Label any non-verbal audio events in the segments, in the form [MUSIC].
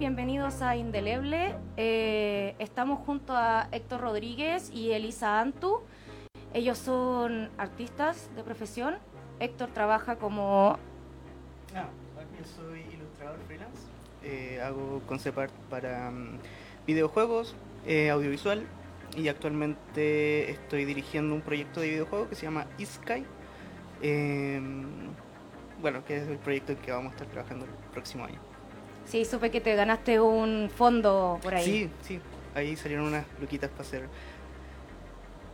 Bienvenidos a Indeleble. Eh, estamos junto a Héctor Rodríguez y Elisa Antu. Ellos son artistas de profesión. Héctor trabaja como... Ah, yo soy ilustrador freelance. Eh, hago concept art para mm, videojuegos, eh, audiovisual y actualmente estoy dirigiendo un proyecto de videojuego que se llama Iskai. Bueno, que es el proyecto en que vamos a estar trabajando el próximo año. Sí, supe que te ganaste un fondo por ahí. Sí, sí, ahí salieron unas luquitas para hacer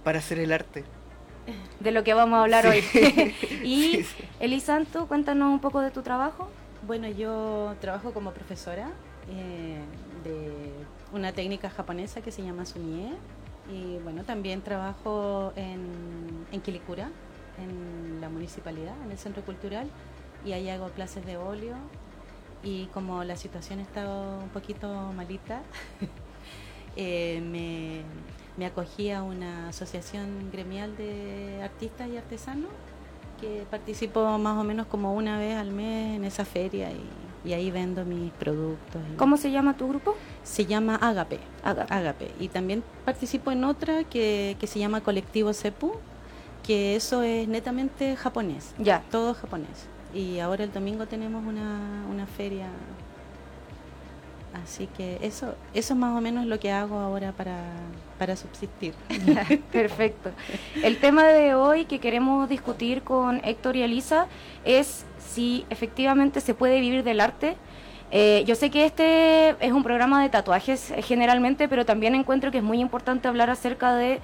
para hacer el arte. De lo que vamos a hablar Sí. hoy. [LAUGHS] [LAUGHS] y Sí, sí. Elisanto, cuéntanos un poco de tu trabajo. Bueno, yo trabajo como profesora eh, de una técnica japonesa que se llama Sunie. Y bueno, también trabajo en, en Quilicura, en la municipalidad, en el centro cultural. Y ahí hago clases de óleo. Y como la situación está un poquito malita, [LAUGHS] eh, me, me acogí a una asociación gremial de artistas y artesanos que participo más o menos como una vez al mes en esa feria y, y ahí vendo mis productos. ¿Cómo se llama tu grupo? Se llama Agape. Agape. Agape. Y también participo en otra que, que se llama Colectivo Sepu, que eso es netamente japonés, Ya. todo japonés. Y ahora el domingo tenemos una, una feria. Así que eso, eso es más o menos lo que hago ahora para, para subsistir. Perfecto. El tema de hoy que queremos discutir con Héctor y Elisa es si efectivamente se puede vivir del arte. Eh, yo sé que este es un programa de tatuajes eh, generalmente, pero también encuentro que es muy importante hablar acerca de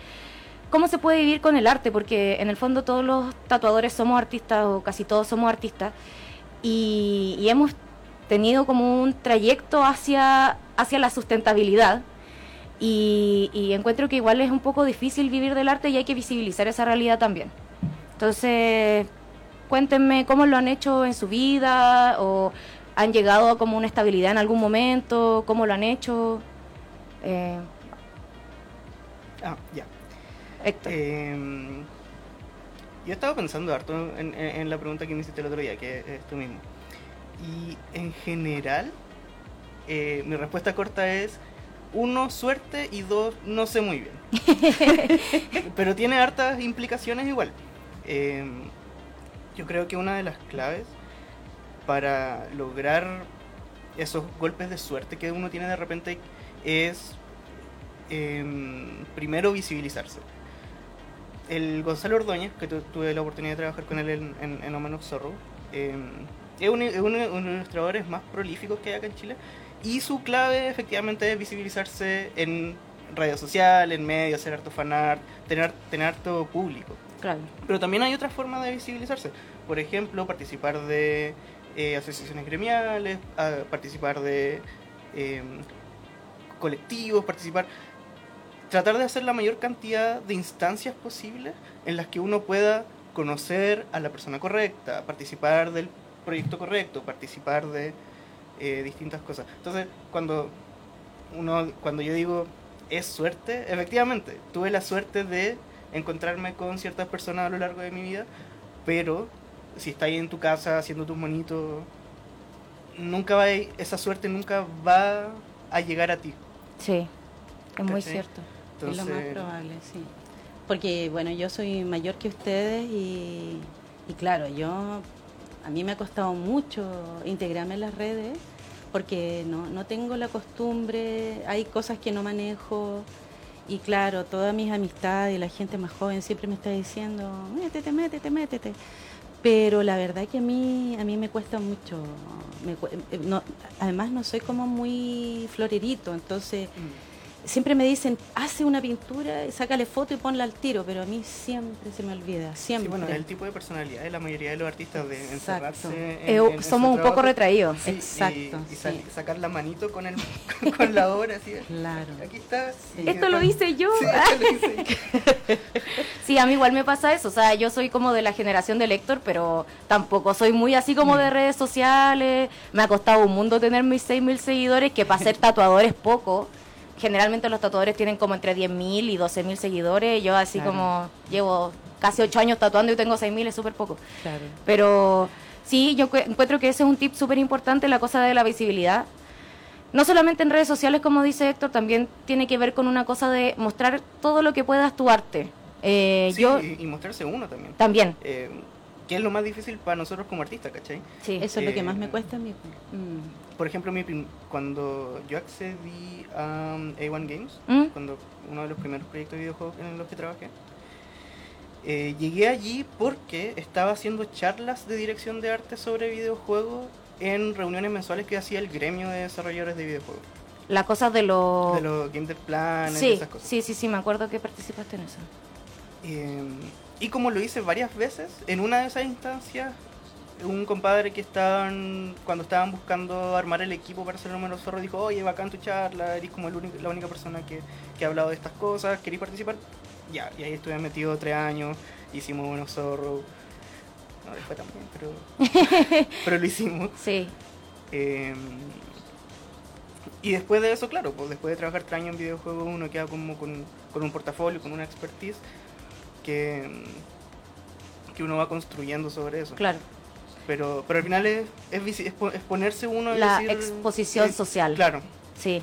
cómo se puede vivir con el arte, porque en el fondo todos los tatuadores somos artistas o casi todos somos artistas y, y hemos tenido como un trayecto hacia, hacia la sustentabilidad. Y, y encuentro que igual es un poco difícil vivir del arte y hay que visibilizar esa realidad también. Entonces, cuéntenme cómo lo han hecho en su vida o han llegado a como una estabilidad en algún momento, cómo lo han hecho. Eh, Ah, ya. Héctor. Em, yo estaba pensando harto en, en- en la pregunta que me hiciste el otro día, que es tú mismo. Y en general, eh, mi respuesta corta es, uno, suerte y dos, no sé muy bien. [LAUGHS] Pero tiene hartas implicaciones igual. Em, yo creo que una de las claves para lograr esos golpes de suerte que uno tiene de repente es em, primero visibilizarse. El Gonzalo Ordóñez, que tu- tuve la oportunidad de trabajar con él en, en, en Omen of Zorro, em, es uno es uno de los ilustradores más prolíficos que hay acá en Chile. Y su clave efectivamente es visibilizarse en redes sociales, en medios, hacer harto fanart, tener, tener harto público. Claro. Pero también hay otras formas de visibilizarse. Por ejemplo, participar de eh, asociaciones gremiales, a- participar de eh, colectivos, participar... Tratar de hacer la mayor cantidad de instancias posibles en las que uno pueda conocer a la persona correcta, participar del proyecto correcto, participar de eh, distintas cosas. Entonces, cuando uno, cuando yo digo es suerte, efectivamente, tuve la suerte de encontrarme con ciertas personas a lo largo de mi vida, pero si estás ahí en tu casa haciendo tus monitos, nunca va a- esa suerte nunca va a llegar a ti. Sí, es muy ¿Cachai? cierto. Es lo más probable, sí. Porque, bueno, yo soy mayor que ustedes y, y claro, yo, a mí me ha costado mucho integrarme en las redes porque no, no tengo la costumbre, hay cosas que no manejo y claro, todas mis amistades y la gente más joven siempre me está diciendo, métete, métete, métete. Pero la verdad que a mí, a mí me cuesta mucho. me eh, no- además no soy como muy florerito, entonces siempre me dicen, hace una pintura, sácale foto y ponla al tiro, pero a mí siempre se me olvida, Sí, siempre. bueno, el tipo de personalidad de la mayoría de los artistas de Exacto. encerrarse en- Eh, en- somos un poco trabajo. retraídos. Sí, Exacto, Y, y sal- sí. sacar la manito con, el, [LAUGHS] con la obra, así. Claro. Aquí está. Sí. Esto lo hice yo. Sí, esto lo hice yo. [LAUGHS] Sí, a mí igual me pasa eso. O sea, yo soy como de la generación de Héctor, pero tampoco soy muy así como de redes sociales. Me ha costado un mundo tener mis 6.000 seguidores, que para ser tatuador es poco. Generalmente los tatuadores tienen como entre 10.000 y 12.000 seguidores. Yo así Claro. como llevo casi 8 años tatuando y tengo 6.000, es súper poco. Claro. Pero sí, yo cu- encuentro que ese es un tip súper importante, la cosa de la visibilidad. no solamente en redes sociales, como dice Héctor, también tiene que ver con una cosa de mostrar todo lo que puedas tu arte. Eh, Sí, yo y, y mostrarse uno también. también, Eh, que es lo más difícil para nosotros como artistas, ¿cachai? sí. Eso es lo que Eh, más me cuesta a mí. Mm. Por ejemplo, mi prim- cuando yo accedí a um, A1 Games, ¿Mm? cuando uno de los primeros proyectos de videojuegos en los que trabajé, eh, llegué allí porque estaba haciendo charlas de dirección de arte sobre videojuegos en reuniones mensuales que hacía el gremio de desarrolladores de videojuegos. Las cosas de los... De los Game Dev Planes, sí, esas cosas. sí, sí, sí, me acuerdo que participaste en eso. Eh, y como lo hice varias veces, en una de esas instancias, un compadre que estaban, cuando estaban buscando armar el equipo para hacer el número zorro, dijo, oye, bacán tu charla, eres como el único- la única persona que, que ha hablado de estas cosas, ¿queréis participar? Ya, y ahí estuve metido tres años, hicimos buenos zorros. No les fue tan bien, pero, [LAUGHS] pero lo hicimos. Sí, Eh, y después de eso, claro, pues después de trabajar tres años en videojuegos, uno queda como con, con un portafolio, con una expertise que, que uno va construyendo sobre eso. claro. Pero, pero al final es, es, ponerse uno La decir- exposición eh, social. Claro. Sí.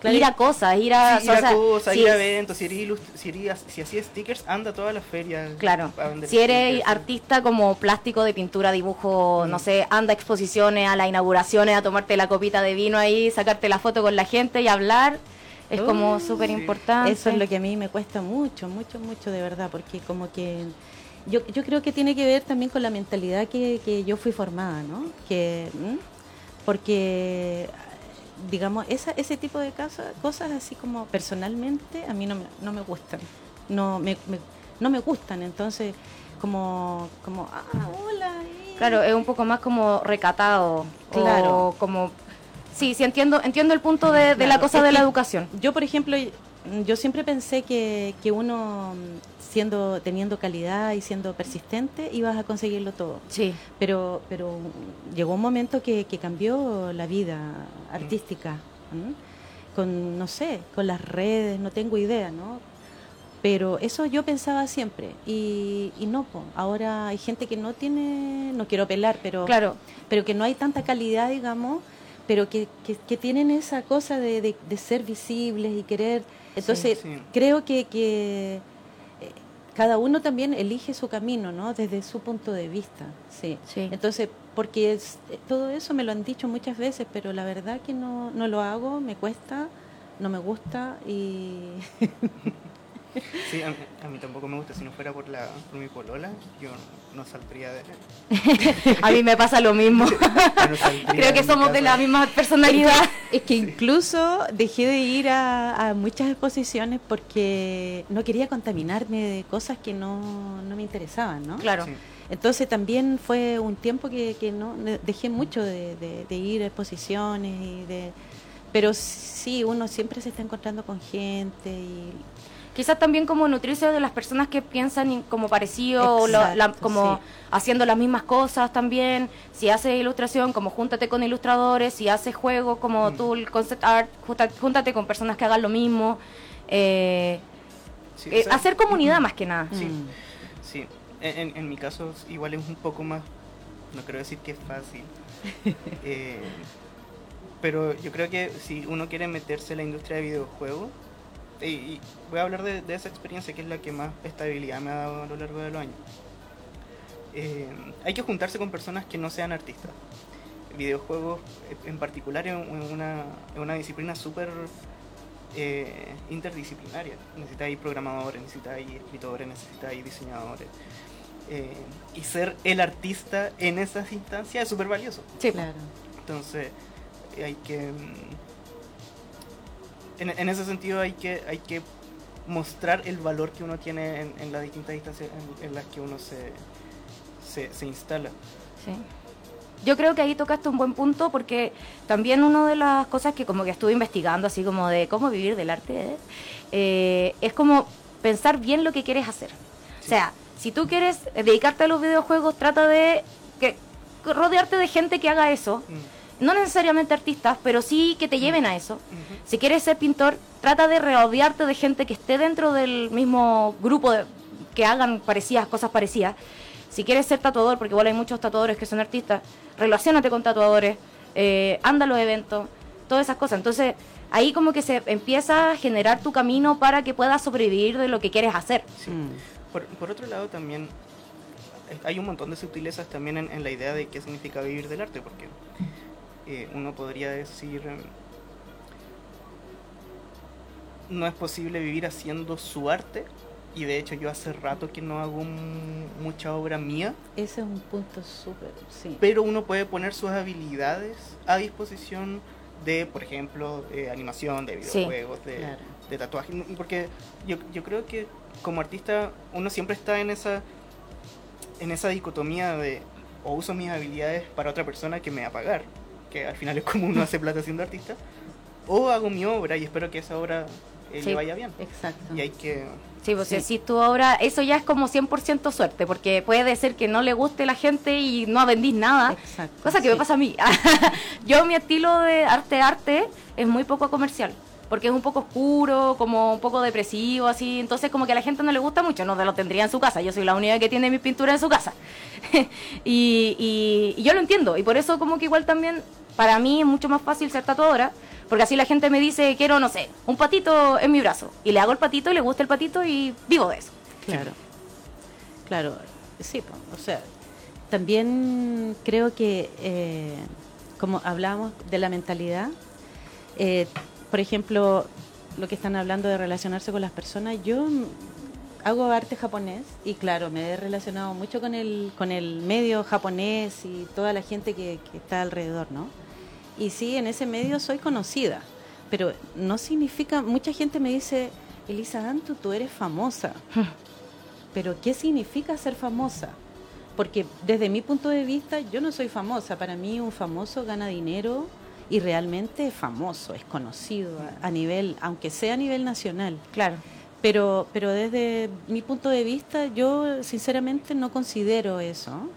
Claro. Ir a cosas, ir a... Sí, ir a o sea, cosas, ir a eventos, si, eres si, eres- si hacías stickers, anda a todas las ferias. Claro. a vender Si eres stickers. artista como plástico de pintura, dibujo, Mm. no sé, anda a exposiciones, a las inauguraciones, a tomarte la copita de vino ahí, sacarte la foto con la gente y hablar, es como Uy, súper sí. importante. Eso es lo que a mí me cuesta mucho, mucho, mucho de verdad, porque como que yo, yo creo que tiene que ver también con la mentalidad que, que yo fui formada, ¿no? Que, ¿m? Porque, digamos, esa, ese tipo de cosas, cosas así como personalmente a mí no me, no me gustan, no me, me- no me gustan, entonces como, como ah, hola. eh. Claro, es un poco más como recatado. Claro. O como... Sí, sí, entiendo, entiendo el punto de, de la cosa de la educación. Yo, por ejemplo, yo siempre pensé que, que uno siendo teniendo calidad y siendo persistente ibas a conseguirlo todo. Sí, Pero pero llegó un momento que, que cambió la vida artística. Con no sé, con las redes, no tengo idea, ¿no? Pero eso yo pensaba siempre y, y no, po. ahora hay gente que no tiene, no quiero pelar, pero claro. pero que no hay tanta calidad, digamos, pero que, que, que tienen esa cosa de, de- de ser visibles y querer. Entonces, sí. creo que, que eh, cada uno también elige su camino, ¿no? Desde su punto de vista, sí. Sí. Entonces, porque es- eh, todo eso me lo han dicho muchas veces, pero la verdad que no, no lo hago, me cuesta, no me gusta y... [LAUGHS] [LAUGHS] Sí, a mí, a mí tampoco me gusta. Si no fuera por, la, por mi polola, yo no saldría de. [LAUGHS] A mí me pasa lo mismo. [LAUGHS] no Creo que somos de la misma personalidad. Es que incluso dejé de ir a, a muchas exposiciones porque no quería contaminarme de cosas que no, no me interesaban, ¿no? Claro. Sí. Entonces también fue un tiempo que, que no de- dejé mucho de, de- de ir a exposiciones y de pero sí uno siempre se está encontrando con gente y Quizás también como nutrirse de las personas que piensan como parecido, o la- como sí. haciendo las mismas cosas también. Si haces ilustración, como júntate con ilustradores. Si haces juego, como Mm. tú, el concept art, junta- júntate con personas que hagan lo mismo. Eh, Sí, eh, o sea, hacer comunidad más que nada. Sí. Mm. Sí, en mi caso igual es un poco más, no quiero decir que es fácil, [LAUGHS] eh, pero yo creo que si uno quiere meterse en la industria de videojuegos, y, y voy a hablar de, de esa experiencia que es la que más estabilidad me ha dado a lo largo de los años, eh, hay que juntarse con personas que no sean artistas. Videojuegos eh, en particular es un- una, una disciplina súper eh, interdisciplinaria. Necesitáis programadores, necesitáis escritores, necesitáis diseñadores. Eh, y ser el artista en esas instancias es súper valioso. Sí, claro. Entonces, eh, hay que. En, en ese sentido, hay que, hay que mostrar el valor que uno tiene en, en las distintas instancias en, en las que uno se, se, se instala. Sí. Yo creo que ahí tocaste un buen punto porque también una de las cosas que como que estuve investigando, así como de cómo vivir del arte, ¿eh? Es como pensar bien lo que quieres hacer. O sea, si tú quieres dedicarte a los videojuegos, trata de que, rodearte de gente que haga eso. Mm. No necesariamente artistas, pero sí que te lleven a eso. Si quieres ser pintor, trata de rodearte de gente que esté dentro del mismo grupo, de- que hagan parecidas, cosas parecidas. Si quieres ser tatuador, porque igual hay muchos tatuadores que son artistas, relacionate con tatuadores, eh, anda a los eventos, todas esas cosas. Entonces, ahí como que se empieza a generar tu camino para que puedas sobrevivir de lo que quieres hacer. Por, por otro lado, también eh, hay un montón de sutilezas también en, en la idea de qué significa vivir del arte, porque eh, uno podría decir, em, no es posible vivir haciendo su arte, y de hecho yo hace rato que no hago mucha obra mía, Ese es un punto súper, sí. pero uno puede poner sus habilidades a disposición de, por ejemplo, de animación, de Sí, videojuegos, de, claro. de tatuaje. Porque yo, yo creo que como artista uno siempre está en esa, en esa dicotomía de o uso mis habilidades para otra persona que me va a pagar, que al final es como uno hace plata siendo artista, o hago mi obra y espero que esa obra eh, Sí. le vaya bien. Exacto. Y hay que... Sí, pues Sí. si tu obra, eso ya es como 100% suerte, porque puede ser que no le guste la gente y no vendís nada. Exacto. Cosa que me pasa a mí. [LAUGHS] Yo mi estilo de arte arte es muy poco comercial, porque es un poco oscuro, como un poco depresivo, así. Entonces como que a la gente no le gusta mucho, no lo tendría en su casa. Yo soy la única que tiene mis pinturas en su casa. [LAUGHS] y, y- y yo lo entiendo, y por eso como que igual también para mí es mucho más fácil ser tatuadora, porque así la gente me dice, quiero, no sé, un patito en mi brazo. Y le hago el patito y le gusta el patito y vivo de eso. Claro. Claro, sí, o sea, también creo que, eh, como hablamos de la mentalidad, eh, por ejemplo, lo que están hablando de relacionarse con las personas, yo hago arte japonés y claro, me he relacionado mucho con el, con el medio japonés y toda la gente que está alrededor, ¿no? Y sí, en ese medio soy conocida, pero no significa, mucha gente me dice, Elisa Antu, tú eres famosa. [LAUGHS] Pero ¿qué significa ser famosa? Porque desde mi punto de vista yo no soy famosa. Para mí un famoso gana dinero y realmente es famoso, es conocido a, a nivel, aunque sea a nivel nacional. Claro. Pero, pero desde mi punto de vista yo sinceramente no considero eso,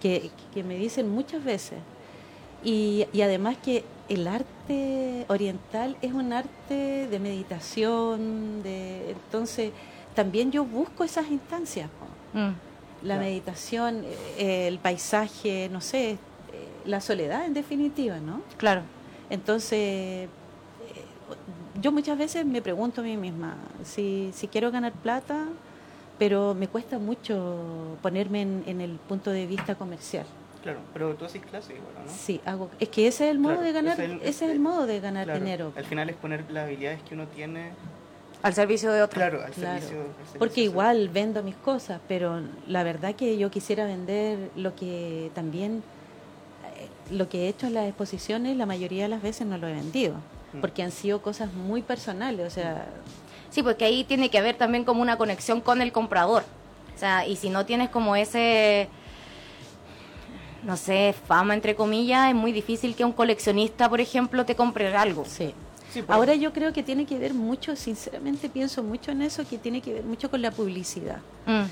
que, que me dicen muchas veces. Y, y además que el arte oriental es un arte de meditación, de entonces también yo busco esas instancias. Mm. La Claro. meditación, eh, el paisaje, no sé, eh, la soledad en definitiva, ¿no? Claro. Entonces, eh, yo muchas veces me pregunto a mí misma si, si quiero ganar plata, pero me cuesta mucho ponerme en, en el punto de vista comercial. Claro, pero tú haces clase igual, ¿o ¿no? Sí, hago, es que ese es el modo Claro, de ganar, ese es el- ese es el modo de ganar Claro, dinero. Al final es poner las habilidades que uno tiene, Al servicio de otro. claro, al Claro, servicio. al servicio Porque igual vendo mis cosas, pero la verdad que yo quisiera vender lo que también, eh, lo que he hecho en las exposiciones, la mayoría de las veces no lo he vendido, Mm. porque han sido cosas muy personales, o sea, Sí, porque ahí tiene que haber también como una conexión con el comprador. O sea, y si no tienes como ese, no sé, fama entre comillas, es muy difícil que un coleccionista, por ejemplo, te compre algo. sí. Ahora yo creo que tiene que ver mucho, sinceramente pienso mucho en eso, que tiene que ver mucho con la publicidad. Mm,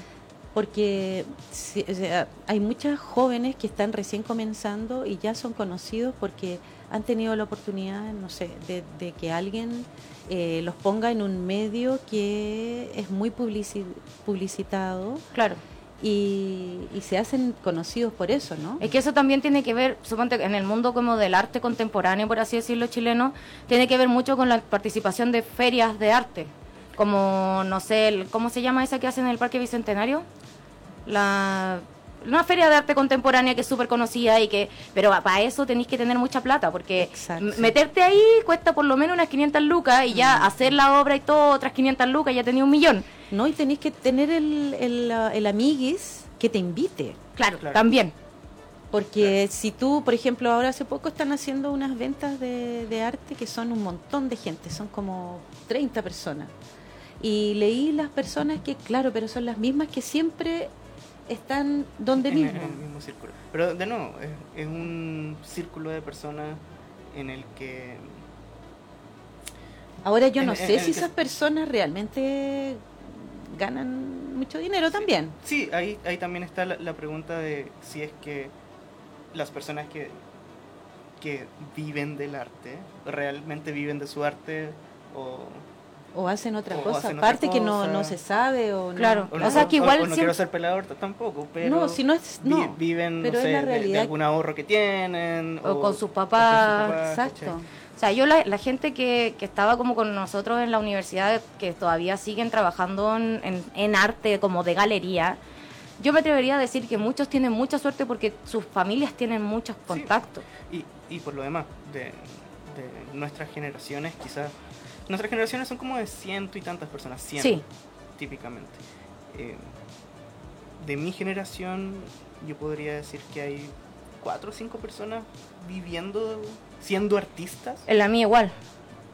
Porque sí, o sea, hay muchas jóvenes que están recién comenzando y ya son conocidos porque han tenido la oportunidad, no sé, de, de que alguien eh, los ponga en un medio que es muy publici- publicitado claro. Y, y se hacen conocidos por eso, ¿no? Es que eso también tiene que ver, suponte, en el mundo como del arte contemporáneo, por así decirlo, chileno, tiene que ver mucho con la participación de ferias de arte. Como, no sé, el- ¿cómo se llama esa que hacen en el Parque Bicentenario? La, una feria de arte contemporánea que es súper conocida y que, pero para eso tenéis que tener mucha plata, porque Exacto. meterte ahí cuesta por lo menos unas 500 lucas y ya hacer la obra y todo, otras 500 lucas, ya tenía un millón. No, y tenéis que tener el, el, el amiguis que te invite. Claro, Claro. también. Porque si tú, por ejemplo, ahora hace poco están haciendo unas ventas de, de arte que son un montón de gente, son como 30 personas. Y leí las personas que, claro, pero son las mismas que siempre están donde en, mismo. en el mismo círculo. Pero de nuevo, es, es un círculo de personas en el que Ahora yo no en- sé si que- esas personas realmente ganan mucho dinero también. Sí, ahí, ahí también está la, la pregunta de si es que las personas que, que viven del arte, realmente viven de su arte o, o hacen otra O cosa, hacen otra aparte que no, no se sabe o no- Claro. O, O no, sea, que igual o no siempre- quiero ser pelador tampoco, pero No, si no es- vi- no, viven, pero no es sé, la de- algún ahorro que tienen. O con sus papás, Exacto. ¿cachai? O sea, yo la, la gente que, que estaba como con nosotros en la universidad, que todavía siguen trabajando en, en- en arte como de galería, yo me atrevería a decir que muchos tienen mucha suerte porque sus familias tienen muchos contactos. Y, y por lo demás, de, de nuestras generaciones, quizás. Nuestras generaciones son como de ciento y tantas personas, cien Sí. típicamente. Eh, de mi generación, yo podría decir que hay cuatro o cinco personas viviendo, siendo artistas. En la mía igual.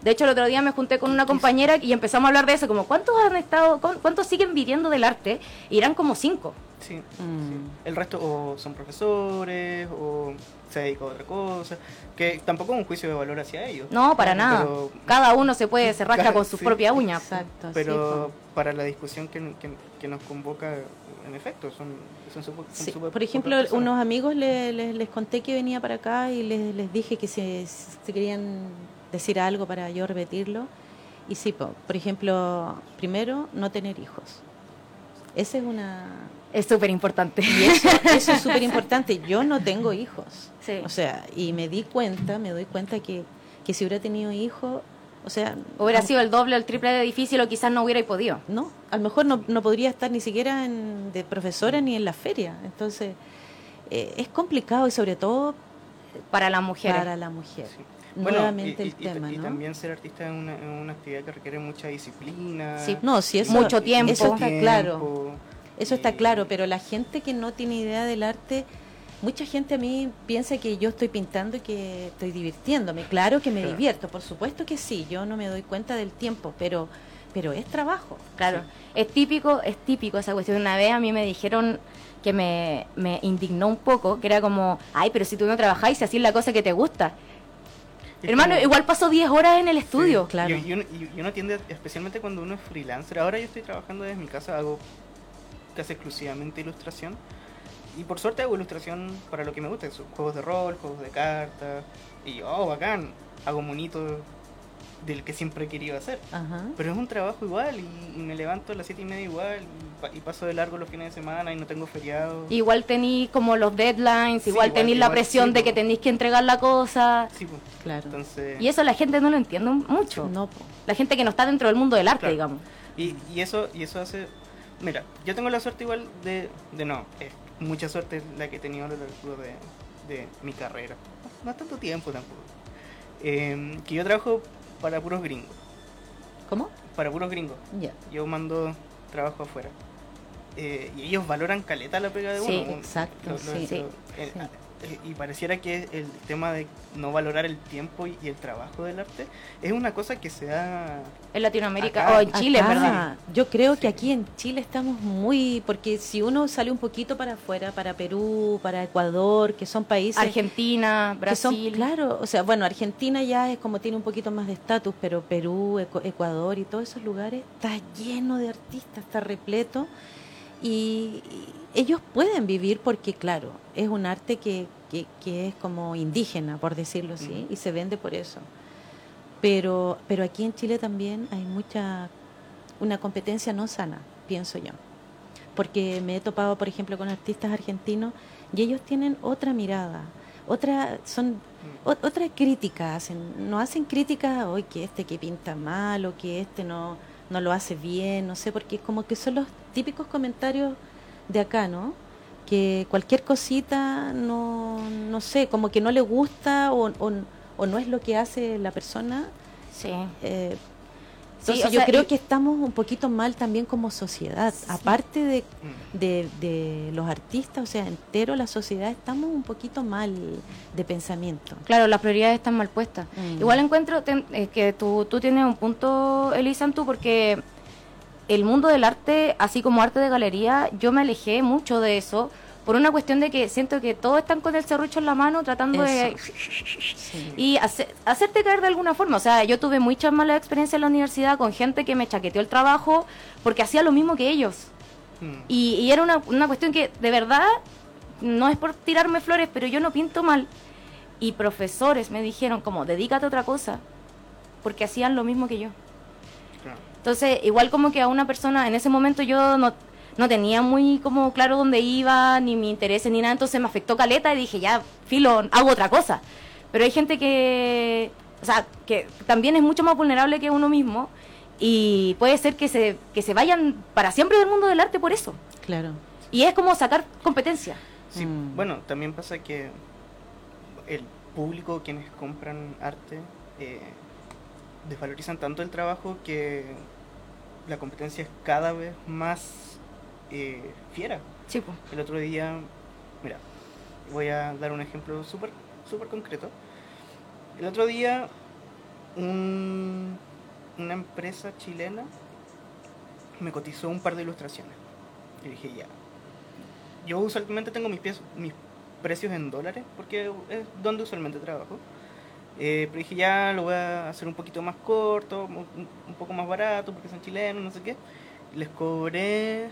De hecho, el otro día me junté con una compañera y empezamos a hablar de eso, como cuántos han estado, cu- cuántos siguen viviendo del arte, y eran como cinco. Sí, Mm. El resto o son profesores o se dedica a otra cosa, que tampoco es un juicio de valor hacia ellos. No, para nada. Pero, Cada uno se puede se rasca con sus sí, propias uñas. Exacto, sí, pero para la discusión que, que- que nos convoca, en efecto, son, son, súper Por ejemplo, unos amigos le- le- les conté que venía para acá y les, les dije que si, si querían decir algo para yo repetirlo. Y sí, po, por ejemplo, primero, no tener hijos. Esa es una... Es súper importante. Eso, eso es [LAUGHS] súper importante. Yo no tengo hijos. Sí. O sea, y me di cuenta, me doy cuenta que, que si hubiera tenido hijos, o sea... Hubiera no- sido el doble o el triple de difícil o quizás no hubiera podido. No, a lo mejor no, no podría estar ni siquiera en- de profesora ni en la feria. Entonces, eh, es complicado y sobre todo Para las mujeres. para la mujer. Sí. Bueno, Nuevamente y, el y- tema, y ¿no? también ser artista es una, es una actividad que requiere mucha disciplina. Sí. No, sí, eso, Mucho tiempo. Eso está tiempo, claro. Eso está y- claro, pero la gente que no tiene idea del arte, mucha gente a mí piensa que yo estoy pintando y que estoy divirtiéndome. Claro que me Claro. divierto, por supuesto que sí, yo no me doy cuenta del tiempo, pero pero es trabajo. Claro, es típico, es típico esa cuestión. Una vez a mí me dijeron que me, me indignó un poco, que era como, ay, pero si tú no trabajáis, si así es la cosa que te gusta. Hermano, como- igual paso 10 horas en el estudio. Sí, claro. Y, y uno, uno tiende, especialmente cuando uno es freelancer, ahora yo estoy trabajando desde mi casa, hago casi exclusivamente ilustración. Y por suerte hago ilustración para lo que me gusta, son juegos de rol, juegos de cartas. Y oh, bacán, hago monitos del que siempre he querido hacer. Ajá. Pero es un trabajo igual y, y me levanto a las 7 y media igual y, pa- y paso de largo los fines de semana y no tengo feriado. Igual tenéis como los deadlines, Sí, igual igual- tenéis la presión sí, de que tenéis que entregar la cosa. Sí, pues. Claro. Entonces, Y eso la gente no lo entiende mucho. No, po. La gente que no está dentro del mundo del arte, Claro. digamos. Y, y eso y eso hace mira yo tengo la suerte igual de, de no es mucha suerte la que he tenido a lo largo de, de mi carrera no, no tanto tiempo tampoco Eh, que yo trabajo para puros gringos ¿Cómo? para puros gringos Ya. yo mando trabajo afuera Eh, y ellos valoran caleta la pega de Sí, uno exacto, sí. Sí. eh, Sí. Eh, y pareciera que el tema de no valorar el tiempo y, el trabajo del arte es una cosa que se da En Latinoamérica Acá- o en Chile, Acá, ¿verdad? Yo creo que aquí en Chile estamos muy, porque si uno sale un poquito para afuera, para Perú, para Ecuador, que son países Argentina, que son, Brasil. claro, o sea, bueno, Argentina ya es como tiene un poquito más de estatus, pero Perú, Ecu- Ecuador y todos esos lugares está lleno de artistas, está repleto y, y ellos pueden vivir porque, claro, es un arte que, que, que es como indígena, por decirlo así, y se vende por eso. Pero, pero aquí en Chile también hay mucha, una competencia no sana, pienso yo. Porque me he topado, por ejemplo, con artistas argentinos y ellos tienen otra mirada, otra, son mm, o- otra crítica hacen, no hacen críticas hoy que este que pinta mal o que este no, no lo hace bien, no sé, porque como que son los típicos comentarios de acá, ¿no? Que cualquier cosita no, no sé, como que no le gusta o, o, o no es lo que hace la persona. Sí. eh, entonces yo sea, creo y- que estamos un poquito mal también como sociedad, aparte de mm. de, de los artistas, o sea, entero la sociedad, estamos un poquito mal de pensamiento. Claro, las prioridades están mal puestas. Mm. Igual encuentro ten- eh, que tú, tú tienes un punto, Elisantu, porque el mundo del arte, así como arte de galería, yo me alejé mucho de eso por una cuestión de que siento que todos están con el serrucho en la mano tratando de... Sí. Y hace- hacerte caer de alguna forma. O sea, yo tuve muchas malas experiencias en la universidad con gente que me chaqueteó el trabajo porque hacía lo mismo que ellos. Mm. Y, y era una, una cuestión que, de verdad, no es por tirarme flores, pero yo no pinto mal. Y profesores me dijeron como, dedícate a otra cosa, porque hacían lo mismo que yo. Entonces, igual como que a una persona, en ese momento yo no, no tenía muy como claro dónde iba, ni mi interés, ni nada, entonces me afectó caleta y dije, ya, filo, hago otra cosa. Pero hay gente que, o sea, que también es mucho más vulnerable que uno mismo y puede ser que se, que se vayan para siempre del mundo del arte por eso. Claro. Y es como sacar competencia. Sí, Mm. bueno, también pasa que el público, quienes compran arte, eh, desvalorizan tanto el trabajo que la competencia es cada vez más eh, fiera. Sí, pues. El otro día, mira, voy a dar un ejemplo súper súper concreto. El otro día, un- una empresa chilena me cotizó un par de ilustraciones. Y dije, ya. Yo usualmente tengo mis, pies- mis precios en dólares, porque es donde usualmente trabajo. Eh, pero dije, ya lo voy a hacer un poquito más corto, un, un poco más barato, porque son chilenos, no sé qué. Les cobré,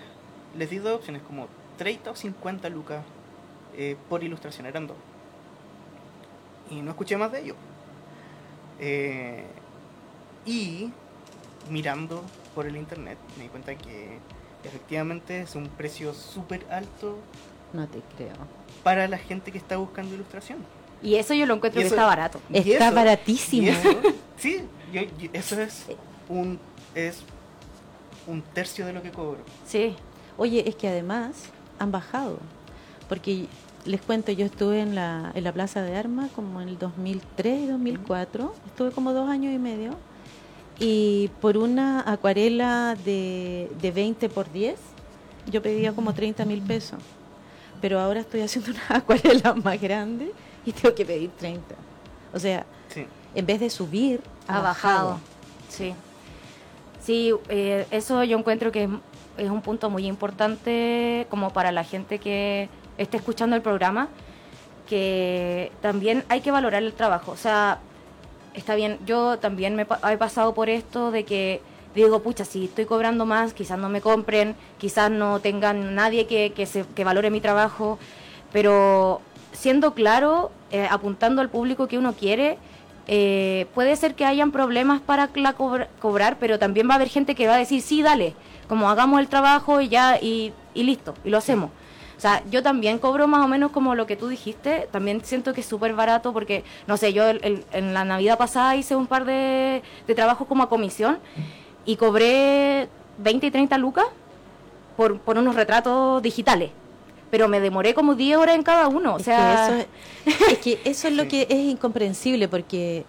les di dos opciones, como 30 o 50 lucas eh, por ilustración, eran dos. Y no escuché más de ellos. Eh, y mirando por el internet me di cuenta que efectivamente es un precio súper alto No te creo. para la gente que está buscando ilustración. Y eso yo lo encuentro que está barato. Está eso- baratísimo. eso, sí, yo- yo- eso es un, es un tercio de lo que cobro. Sí. Oye, es que además han bajado. Porque les cuento, yo estuve en la, en la Plaza de Armas como en el 2003 y 2004. Estuve como dos años y medio. Y por una acuarela de, de 20 por 10, yo pedía como 30 mil pesos. Pero ahora estoy haciendo una [LAUGHS] acuarela más grande y tengo que pedir 30. O sea, Sí. en vez de subir, ha bajado. Sí. Sí, eh, eso yo encuentro que es, es un punto muy importante como para la gente que esté escuchando el programa, que también hay que valorar el trabajo. O sea, está bien, yo también me pa- he pasado por esto de que digo, pucha, si estoy cobrando más, quizás no me compren, quizás no tengan nadie que, que, se, que valore mi trabajo, pero siendo claro, eh, apuntando al público que uno quiere, eh, puede ser que hayan problemas para la cobra- cobrar, pero también va a haber gente que va a decir, sí, dale, como hagamos el trabajo y ya, y, y listo, y lo hacemos. O sea, yo también cobro más o menos como lo que tú dijiste, también siento que es súper barato porque, no sé, yo en la Navidad pasada hice un par de, de trabajos como a comisión y cobré 20 y 30 lucas por, por unos retratos digitales. Pero me demoré como 10 horas en cada uno. O Es sea, que eso [LAUGHS] es, que eso es lo que es incomprensible porque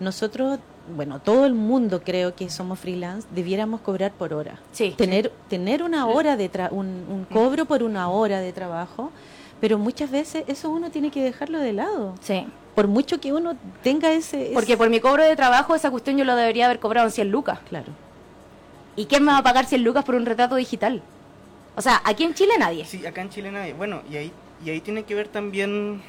nosotros, bueno, todo el mundo creo que somos freelance, debiéramos cobrar por hora. sí. Tener tener una hora de tra- un, un cobro por una hora de trabajo, pero muchas veces eso uno tiene que dejarlo de lado. Sí. Por mucho que uno tenga ese, ese- Porque por mi cobro de trabajo esa cuestión yo lo debería haber cobrado en 100 lucas. claro. ¿Y quién me va a pagar 100 lucas por un retrato digital? O sea, aquí en Chile nadie. Sí, acá en Chile nadie. Bueno, y ahí, y ahí tiene que ver también,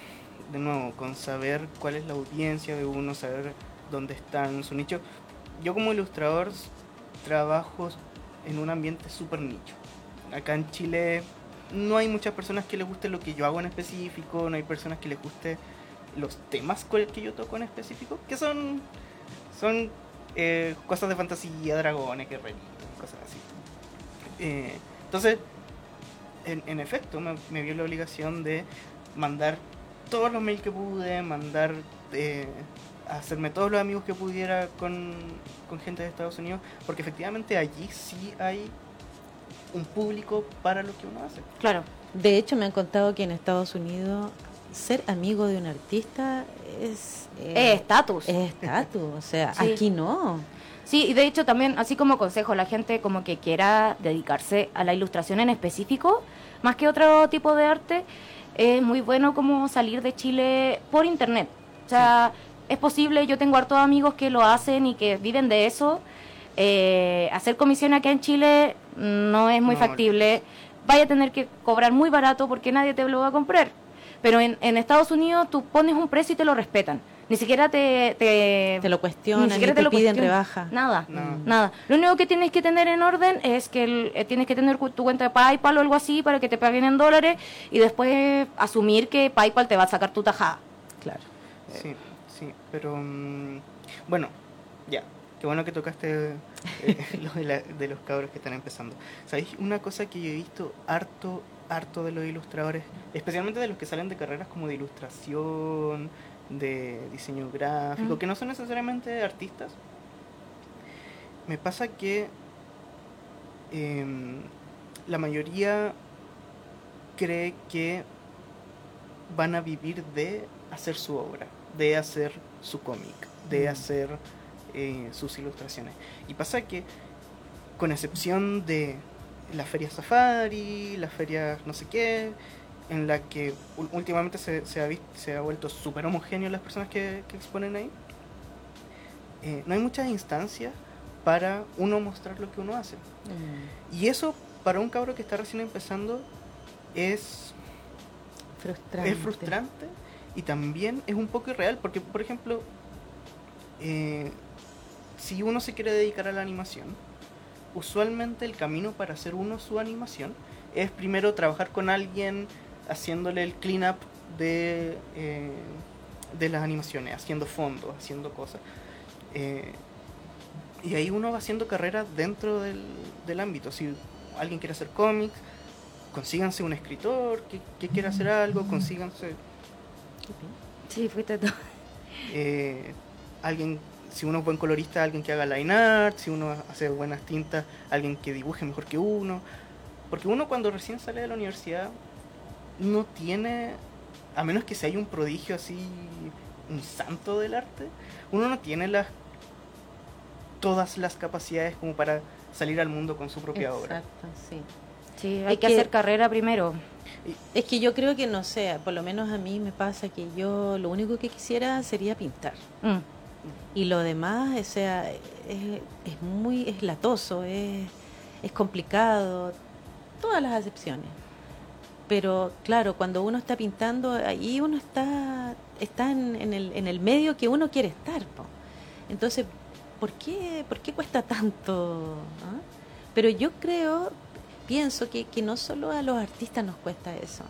de nuevo, con saber cuál es la audiencia de uno, saber dónde está en su nicho. Yo como ilustrador trabajo en un ambiente súper nicho. Acá en Chile no hay muchas personas que les guste lo que yo hago en específico, no hay personas que les guste los temas con el que yo toco en específico, que son, son eh, cosas de fantasía, dragones, guerreritos, cosas así. Eh, entonces, en, en efecto, me, me vio la obligación de mandar todos los mails que pude, mandar, eh, hacerme todos los amigos que pudiera con, con gente de Estados Unidos, porque efectivamente allí sí hay un público para lo que uno hace. Claro. De hecho, me han contado que en Estados Unidos ser amigo de un artista es Es eh, estatus. es estatus, o sea, Sí. aquí no. Sí, y de hecho también, así como consejo, la gente como que quiera dedicarse a la ilustración en específico, más que otro tipo de arte, es muy bueno como salir de Chile por internet. O sea, es posible, yo tengo hartos amigos que lo hacen y que viven de eso. Eh, hacer comisión acá en Chile no es muy No, factible. Vaya a tener que cobrar muy barato porque nadie te lo va a comprar. Pero en, en Estados Unidos tú pones un precio y te lo respetan. Ni siquiera te... te Te lo cuestionan, ni siquiera te te, lo piden cuestionan. rebaja. Nada. No. Nada. Lo único que tienes que tener en orden es que el- eh, tienes que tener tu cuenta de PayPal o algo así para que te paguen en dólares y después asumir que PayPal te va a sacar tu tajada. Claro. Sí, sí, pero mm, bueno, ya, Qué bueno que tocaste eh, [LAUGHS] lo de, la- de los cabros que están empezando. ¿Sabéis? Una cosa que yo he visto harto, harto de los ilustradores, especialmente de los que salen de carreras como de ilustración, de diseño gráfico, Mm. que no son necesariamente artistas. Me pasa que em, la mayoría cree que van a vivir de hacer su obra, de hacer su cómic, de Mm. hacer eh, sus ilustraciones. Y pasa que, con excepción de la feria Safari, la feria no sé qué, en la que últimamente se, se ha, vis- se ha vuelto súper homogéneo las personas que, que exponen ahí, eh, no hay muchas instancias para uno mostrar lo que uno hace. Mm, Y eso, para un cabro que está recién empezando, es frustrante. es frustrante y también es un poco irreal porque, por ejemplo, eh, si uno se quiere dedicar a la animación, usualmente el camino para hacer uno su animación es primero trabajar con alguien haciéndole el clean up de, eh, de las animaciones, haciendo fondos, haciendo cosas. Eh, y ahí uno va haciendo carrera dentro del, del ámbito. Si alguien quiere hacer cómics, consíganse un escritor que, que quiera hacer algo, consíganse Sí, fuiste tú. eh, alguien, si uno es buen colorista, alguien que haga line art, si uno hace buenas tintas, alguien que dibuje mejor que uno. Porque uno cuando recién sale de la universidad no tiene, a menos que sea hay un prodigio así, un santo del arte, uno no tiene las todas las capacidades como para salir al mundo con su propia obra. Exacto, sí. Sí, hay Es que, que- hacer carrera primero. Es que yo creo que no sé, por lo menos a mí me pasa que yo lo único que quisiera sería pintar. Mm. Y lo demás, o sea, es, es muy, es latoso, es, es complicado, todas las acepciones. Pero claro, cuando uno está pintando, ahí uno está, está en, el, en el medio que uno quiere estar. Entonces, ¿por qué, ¿por qué cuesta tanto? ah? Pero yo creo, pienso que, que no solo a los artistas nos cuesta eso,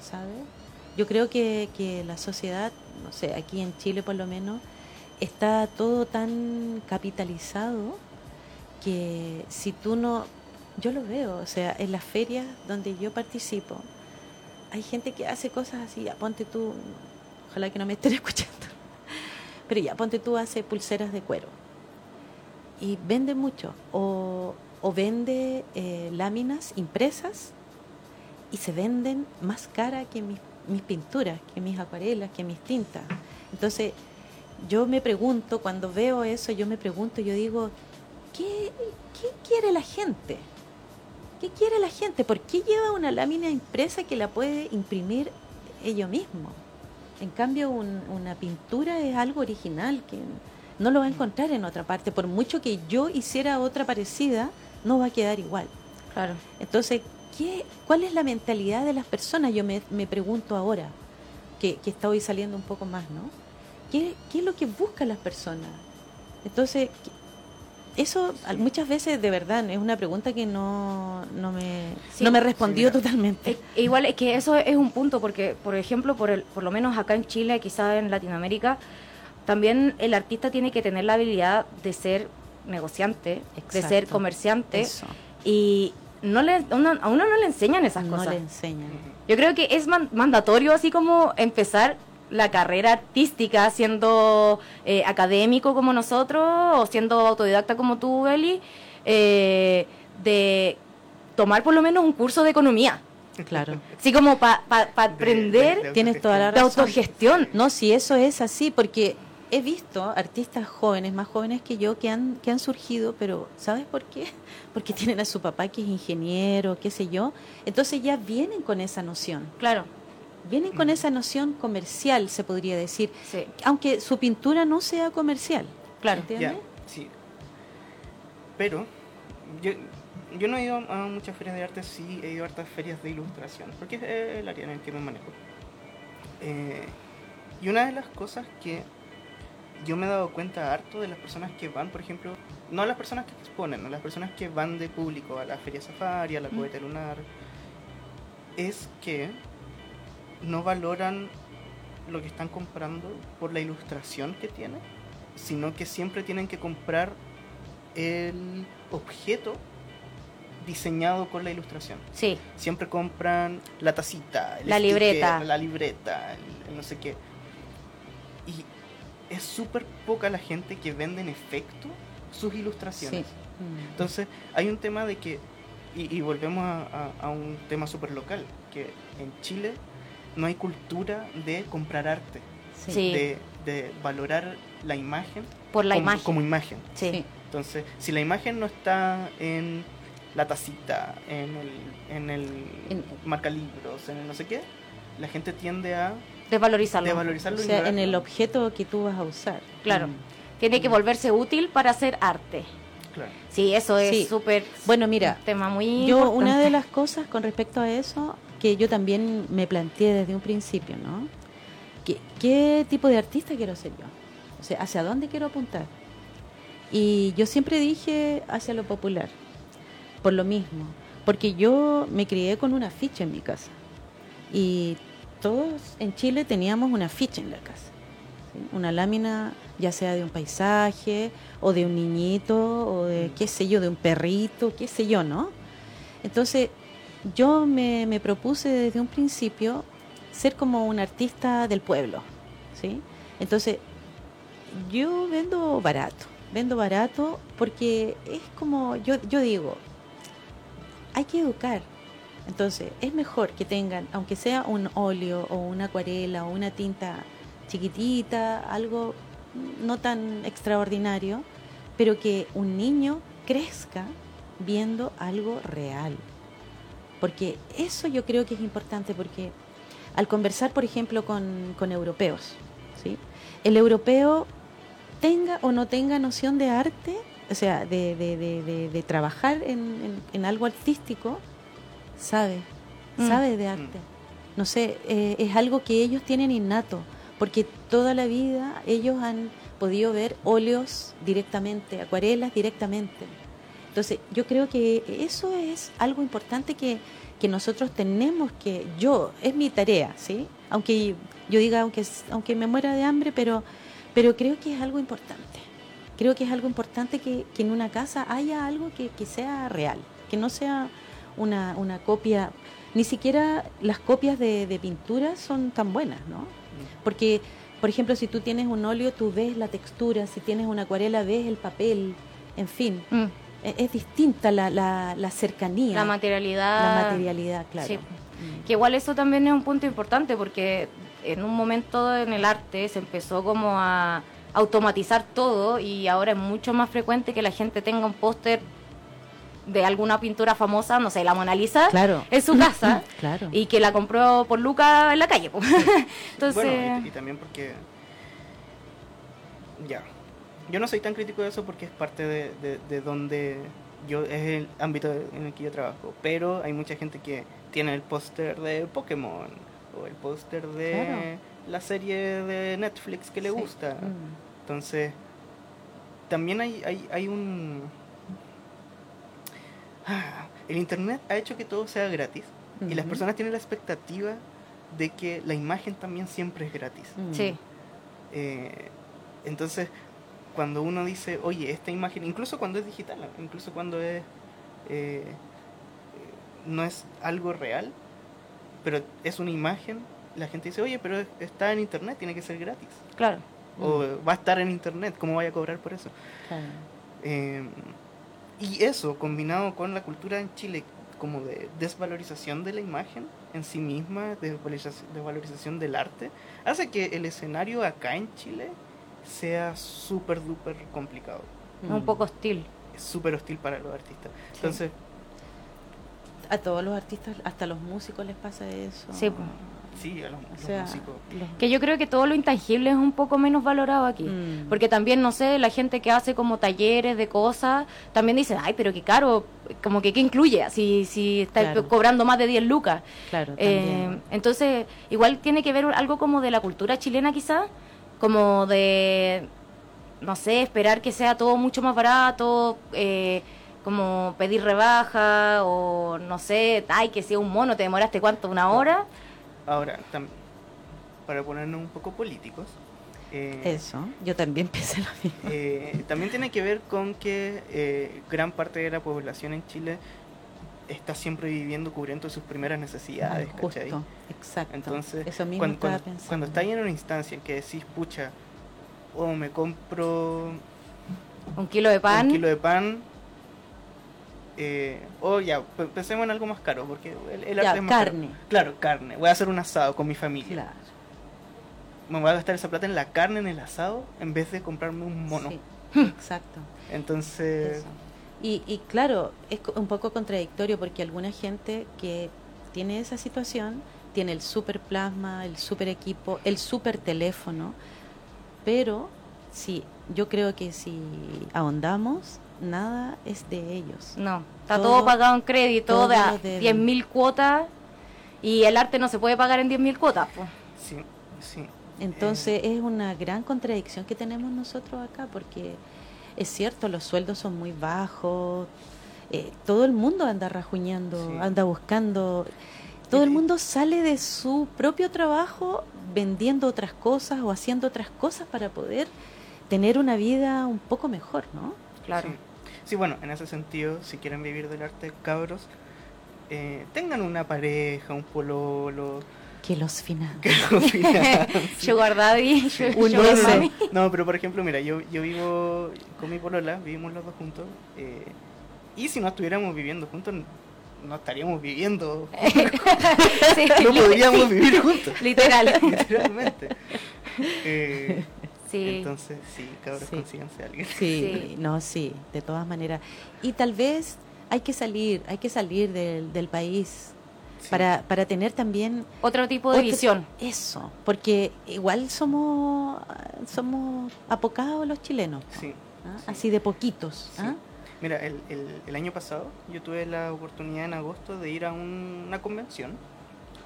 ¿sabes? Yo creo que, que la sociedad, no sé, aquí en Chile por lo menos, está todo tan capitalizado que si tú no, yo lo veo, o sea, en las ferias donde yo participo, hay gente que hace cosas así, ya ponte tú, ojalá que no me estén [LAUGHS] escuchando, pero ya ponte tú, hace pulseras de cuero y vende mucho, o, o vende eh, láminas impresas y se venden más cara que mis, mis pinturas, que mis acuarelas, que mis tintas. Entonces, yo me pregunto, cuando veo eso, yo me pregunto, yo digo, ¿qué, qué quiere la gente? ¿Qué quiere la gente? ¿Por qué lleva una lámina impresa que la puede imprimir ellos mismos? En cambio, un- una pintura es algo original que no lo va a encontrar en otra parte. Por mucho que yo hiciera otra parecida, no va a quedar igual. Claro. Entonces, ¿qué, ¿cuál es la mentalidad de las personas? Yo me, me pregunto ahora, que, que está hoy saliendo un poco más, ¿no? ¿Qué, ¿Qué es lo que buscan las personas? Entonces, ¿qué- eso al- muchas veces de verdad es una pregunta que no, no, me, Sí. no me respondió Sí, totalmente. E- igual es que eso es un punto, porque, por ejemplo, por, el, por lo menos acá en Chile, quizá en Latinoamérica, también el artista tiene que tener la habilidad de ser negociante, de ser comerciante, Eso, y no le, uno- a uno no le enseñan esas no cosas. le enseñan. Yo creo que es man- mandatorio así como empezar la carrera artística siendo eh, académico como nosotros o siendo autodidacta como tú, Eli, eh, de tomar por lo menos un curso de economía. Claro. Así como para De- aprender de- Tienes toda la de razón. autogestión. No, si eso es así, porque he visto artistas jóvenes, más jóvenes que yo, que han, que han surgido, pero ¿sabes por qué? [LAUGHS] Porque tienen a su papá que es ingeniero, qué sé yo. Entonces ya vienen con esa noción. Claro, Vienen con esa noción comercial, se podría decir. sí, Aunque su pintura no sea comercial. claro. ¿Entiendes? Ya, sí. Pero yo, yo no he ido a muchas ferias de arte, sí he ido a hartas ferias de ilustración, porque es el área en el que me manejo. Eh, y una de las cosas que yo me he dado cuenta harto de las personas que van, por ejemplo, no las personas que exponen, no las personas que van de público a la feria safari, a la Mm. cohete lunar, es que no valoran lo que están comprando por la ilustración que tiene, sino que siempre tienen que comprar el objeto diseñado con la ilustración. Sí. Siempre compran la tacita, el La sticker, libreta. la libreta, el- el no sé qué. Y es súper poca la gente que vende en efecto sus Sí. ilustraciones. Mm. Entonces, hay un tema de que, y, y volvemos a, a- a un tema súper local, que en Chile no hay cultura de comprar arte, Sí. De, de valorar la imagen, Por la como, imagen. como imagen. sí. Entonces, si la imagen no está en la tacita, en el, en el En- marcalibros, en el no sé qué, la gente tiende a Desvalorizarlo. devalorizarlo O y sea, en el objeto que tú vas a usar. Claro. Mm. Tiene que volverse útil para hacer arte. Claro. Sí, eso es Sí. súper. Bueno, mira, un tema muy. Yo, importante. una de las cosas con respecto a eso, que yo también me planteé desde un principio, ¿no? ¿Qué, qué tipo de artista quiero ser yo? O sea, ¿hacia dónde quiero apuntar? Y yo siempre dije hacia lo popular, por lo mismo, porque yo me crié con una ficha en mi casa. Y todos en Chile teníamos una ficha en la casa. ¿sí? Una lámina, ya sea de un paisaje, o de un niñito, o de, qué sé yo, de un perrito, qué sé yo, ¿no? Entonces, yo me, me propuse desde un principio ser como un artista del pueblo, ¿sí? Entonces, yo vendo barato, vendo barato porque es como, yo, yo digo, hay que educar. Entonces, es mejor que tengan, aunque sea un óleo o una acuarela o una tinta chiquitita, algo no tan extraordinario, pero que un niño crezca viendo algo real. Porque eso yo creo que es importante, porque al conversar, por ejemplo, con, con europeos, ¿sí? el europeo tenga o no tenga noción de arte, o sea, de, de- de- trabajar en, en- en algo artístico, sabe, Mm. sabe de arte. No sé, eh, es algo que ellos tienen innato, porque toda la vida ellos han podido ver óleos directamente, acuarelas directamente. Entonces, yo creo que eso es algo importante que, que nosotros tenemos que, yo, es mi tarea, ¿sí? Aunque yo diga, aunque, aunque me muera de hambre, pero, pero creo que es algo importante. Creo que es algo importante que, que en una casa haya algo que, que sea real, que no sea una, una copia, ni siquiera las copias de, de pintura son tan buenas, ¿no? Porque, por ejemplo, si tú tienes un óleo, tú ves la textura, si tienes una acuarela, ves el papel, en fin, Mm, es, distinta la, la, la cercanía, La materialidad. la materialidad, claro. Sí. Mm. Que igual eso también es un punto importante porque en un momento en el arte se empezó como a automatizar todo y ahora es mucho más frecuente que la gente tenga un póster de alguna pintura famosa, no sé, la Mona Lisa, Claro. en su casa [LAUGHS] Claro. y que la compró por Luca en la calle. [LAUGHS] Entonces, Bueno, y, y también porque. Ya. Yo no soy tan crítico de eso porque es parte de, de, de donde yo. Es el ámbito en el que yo trabajo. Pero hay mucha gente que tiene el póster de Pokémon o el póster de Claro. la serie de Netflix que le Sí. gusta. Mm. Entonces, también hay, hay, hay un... Ah, El Internet ha hecho que todo sea gratis y las personas tienen la expectativa de que la imagen también siempre es gratis. Mm. sí, Eh, entonces, cuando uno dice, oye, esta imagen, incluso cuando es digital, incluso cuando es... eh, no es algo real, pero es una imagen, la gente dice, oye, pero está en Internet, tiene que ser gratis claro. o va a estar en internet, ¿cómo vaya a cobrar por eso? Claro. Eh, y eso, combinado con la cultura en Chile como de desvalorización de la imagen en sí misma, desvalorización, desvalorización del arte, hace que el escenario acá en Chile sea súper, duper complicado. Es un Mm. poco hostil. Es súper hostil para los artistas. Entonces, A todos los artistas, hasta los músicos les pasa eso. Sí, pues. sí, a los, O los sea, músicos. Que yo creo que todo lo intangible es un poco menos valorado aquí. Mm. Porque también, no sé, la gente que hace como talleres de cosas, también dice, ay, pero qué caro, como que qué incluye, si, si está Claro. cobrando más de 10 lucas. Claro, Eh, entonces, igual tiene que ver algo como de la cultura chilena quizás, como de, no sé, esperar que sea todo mucho más barato, eh, como pedir rebaja o no sé, ay, que sea un mono, te demoraste cuánto, una hora. Ahora, para ponernos un poco políticos, Eh, Eso, yo también [LAUGHS] pensé lo mismo. eh, también tiene que ver con que eh, gran parte de la población en Chile está siempre viviendo cubriendo sus primeras necesidades, Ah, ¿cachai? justo, exacto. Entonces, Eso mismo cuando, cuando, pensando. cuando estás en una instancia en que decís, pucha, o me compro Un kilo de pan. un kilo de pan, eh, o ya, pe- pensemos en algo más caro, porque el, el Ya, arte es más caro. carne. Claro, carne. Voy a hacer un asado con mi familia. Claro. Me voy a gastar esa plata en la carne, en el asado, en vez de comprarme un mono. Sí, [LAUGHS] exacto. Entonces, Eso. Y, y claro, es un poco contradictorio porque alguna gente que tiene esa situación tiene el super plasma, el super equipo, el super teléfono, pero sí, yo creo que si ahondamos, nada es de ellos. No, está Todo- todo, pagado en crédito, todo de lo del- 10.000 cuotas. Y el arte no se puede pagar en 10.000 cuotas. pues. sí, sí. Entonces es una gran contradicción que tenemos nosotros acá porque es cierto, los sueldos son muy bajos, eh, todo el mundo anda rajuñando, Sí. anda buscando, todo el mundo sale de su propio trabajo vendiendo otras cosas o haciendo otras cosas para poder tener una vida un poco mejor, ¿no? Claro. Sí. Sí, bueno, en ese sentido, si quieren vivir del arte, cabros, eh, tengan una pareja, un pololo, Que los financien. Sugar Daddy, Sugar. Mommy. No, pero por ejemplo, mira, yo, yo vivo con mi polola, vivimos los dos juntos, eh, y si no estuviéramos viviendo juntos, no estaríamos viviendo, [LAUGHS] Sí, no podríamos vivir juntos, Literal. [LAUGHS] literalmente. Eh, Sí. Entonces, sí, cabros, Sí. consíganse a alguien. Sí, Sí. [LAUGHS] no, sí, de todas maneras. Y tal vez hay que salir, hay que salir del, del país Sí. para, para tener también Otro tipo de otro- visión. Eso, porque igual somos somos apocados los chilenos, Sí. ¿ah? Sí. así de poquitos. Sí. ¿ah? Mira, el, el, el año pasado yo tuve la oportunidad en agosto de ir a un- una convención,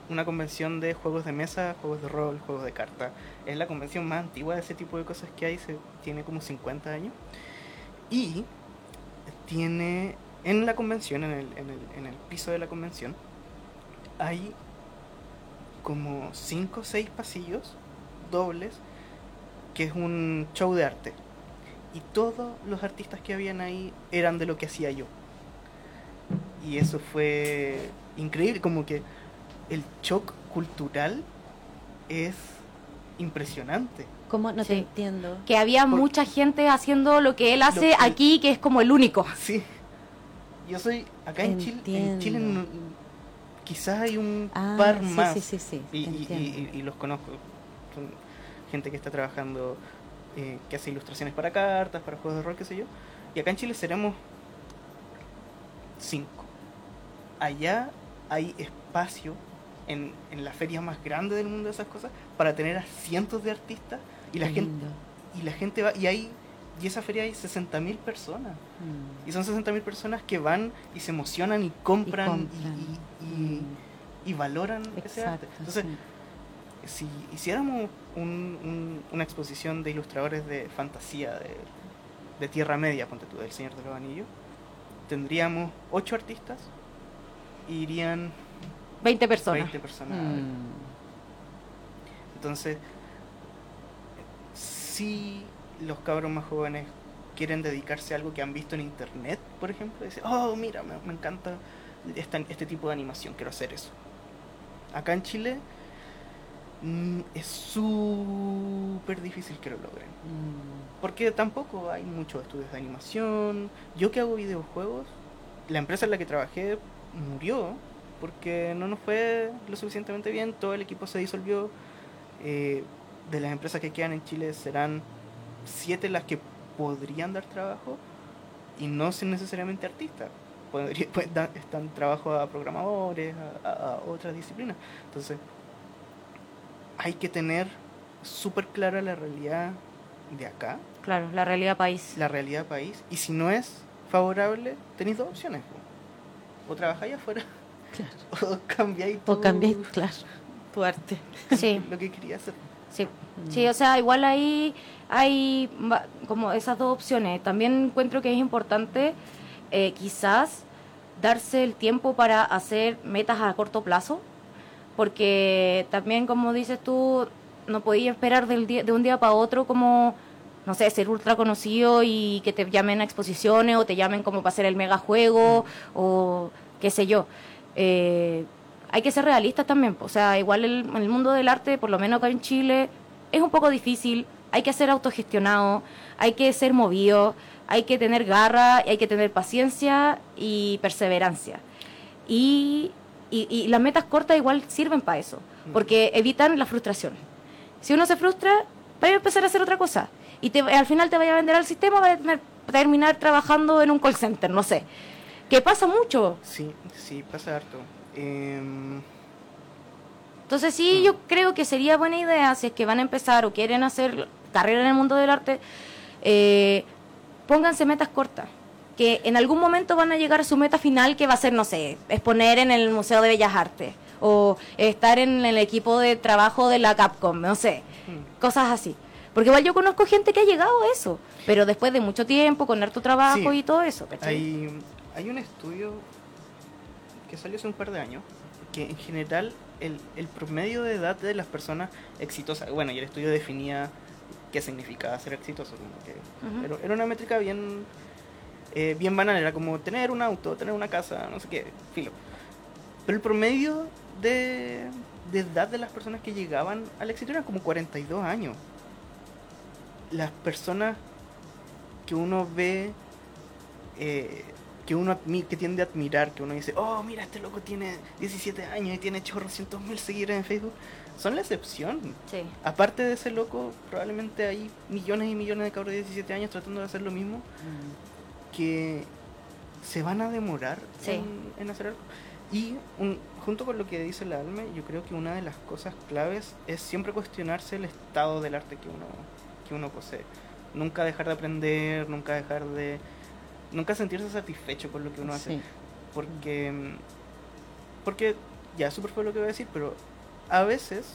una convención de juegos de mesa, juegos de rol, juegos de carta. Es la convención más antigua de ese tipo de cosas que hay, se, tiene como 50 años. Y tiene en la convención, en el, en el, en el piso de la convención, hay como 5 o 6 pasillos dobles, que es un show de arte y todos los artistas que habían ahí eran de lo que hacía yo. Y eso fue increíble, como que el shock cultural es impresionante. ¿Cómo? No te entiendo. Que había Por- mucha gente haciendo lo que él hace que- aquí, que es como el único. Sí. Yo soy acá en Chile, en Chile quizás hay un Ah, par sí, más sí, sí, sí, y, te y- entiendo. y- y los conozco. Son gente que está trabajando, eh, que hace ilustraciones para cartas, para juegos de rol, qué sé yo. Y acá en Chile seremos cinco. Allá hay espacio en, en la feria más grande del mundo de esas cosas para tener a cientos de artistas y la gente y la gente va y hay y esa feria hay 60.000 personas Mm. y son 60.000 personas que van y se emocionan y compran y, compran. y- y- Mm. y valoran ese arte. Exacto. Entonces, sí. si hiciéramos un- un- una exposición de ilustradores de fantasía, de, de Tierra Media, ponte tú, del Señor de los Anillos, tendríamos 8 artistas y irían 20 personas. 20 personas. Mm. Entonces, si los cabros más jóvenes quieren dedicarse a algo que han visto en internet, por ejemplo, dicen, oh, mira, me, me encanta esta- este tipo de animación, quiero hacer eso. Acá en Chile mm, es súper difícil que lo logren. Mm. Porque tampoco hay muchos estudios de animación. Yo que hago videojuegos, la empresa en la que trabajé murió porque no nos fue lo suficientemente bien, todo el equipo se disolvió. Eh, de las empresas que quedan en Chile serán siete las que podrían dar trabajo y no son necesariamente artistas. Podría- [LAUGHS] pues, dan- están trabajo a programadores, a, a- a otras disciplinas. Entonces, hay que tener súper clara la realidad de acá Claro, la realidad país. la realidad país y si no es favorable tenéis dos opciones o trabajáis afuera [LAUGHS] o cambiáis O tu- cambiáis, claro, tu arte. [LAUGHS] Sí, lo que quería hacer sí. Mm. Sí, o sea, igual ahí hay como esas dos opciones. También encuentro que es importante eh, quizás darse el tiempo para hacer metas a corto plazo, porque también como dices tú, no podías esperar del día, de un día para otro como, no sé, ser ultra conocido y que te llamen a exposiciones o te llamen como para hacer el mega juego o qué sé yo. Eh, hay que ser realistas también, o sea, igual el, el mundo del arte, por lo menos acá en Chile, es un poco difícil, hay que ser autogestionado, hay que ser movido, hay que tener garra, hay que tener paciencia y perseverancia. Y, y, y las metas cortas igual sirven para eso, porque evitan la frustración. Si uno se frustra, va a empezar a hacer otra cosa. Y te, al final te vaya a vender al sistema, va a tener- terminar trabajando en un call center, no sé. Que pasa mucho. Sí, sí, pasa harto. Em, Entonces sí, yo creo que sería buena idea, si es que van a empezar o quieren hacer carrera en el mundo del arte, eh, pónganse metas cortas. Que en algún momento van a llegar a su meta final, que va a ser, no sé, exponer en el Museo de Bellas Artes o estar en el equipo de trabajo de la Capcom, no sé, cosas así. Porque igual yo conozco gente que ha llegado a eso, pero después de mucho tiempo, con harto trabajo Sí. y todo eso. ¿cachai? hay, hay un estudio que salió hace un par de años que en general el, el promedio de edad de las personas exitosas, bueno, y el estudio definía qué significaba ser exitoso, como que era, era una métrica bien, eh, bien banal, era como tener un auto, tener una casa, no sé qué, filo. Pero el promedio de, de edad de las personas que llegaban al éxito eran como 42 años. Las personas que uno ve, eh, que uno que tiende a admirar, que uno dice, oh, mira, este loco tiene 17 años y tiene chorrocientos mil seguidores en Facebook, son la excepción. Sí. Aparte de ese loco, probablemente hay millones y millones de cabros de 17 años tratando de hacer lo mismo que se van a demorar Sí. en, en hacer algo. Y un- junto con lo que dice la Alme, yo creo que una de las cosas claves es siempre cuestionarse el estado del arte que uno, que uno posee. Nunca dejar de aprender, nunca dejar de... Nunca sentirse satisfecho con lo que uno hace. Sí. Porque... mm, Porque, ya, súper fue lo que voy a decir, pero a veces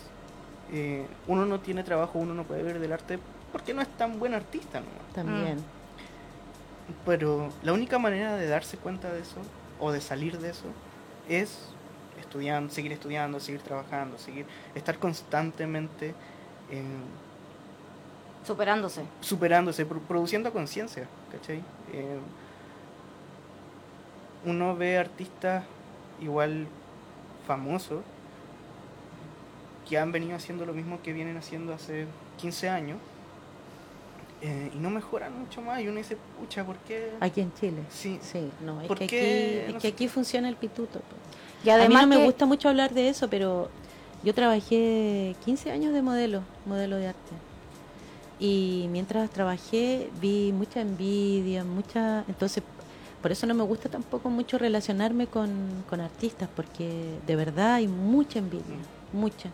eh, uno no tiene trabajo, uno no puede vivir del arte porque no es tan buen artista, ¿no? También. Pero la única manera de darse cuenta de eso o de salir de eso es estudiando, seguir estudiando, seguir trabajando, seguir estar constantemente eh, Superándose. superándose, pro- produciendo conciencia, ¿cachai? Eh, uno ve artistas igual famosos que han venido haciendo lo mismo que vienen haciendo hace 15 años eh, y no mejoran mucho más y uno dice, pucha, ¿por qué? Aquí en Chile. Sí. Sí, no, es ¿Por que, aquí, es No que aquí funciona el pituto. po. Y a mí además me gusta mucho hablar de eso, pero yo trabajé 15 años de modelo, modelo de arte. Y mientras trabajé vi mucha envidia, mucha... Entonces, por eso no me gusta tampoco mucho relacionarme con, con artistas, porque de verdad hay mucha envidia, mucha.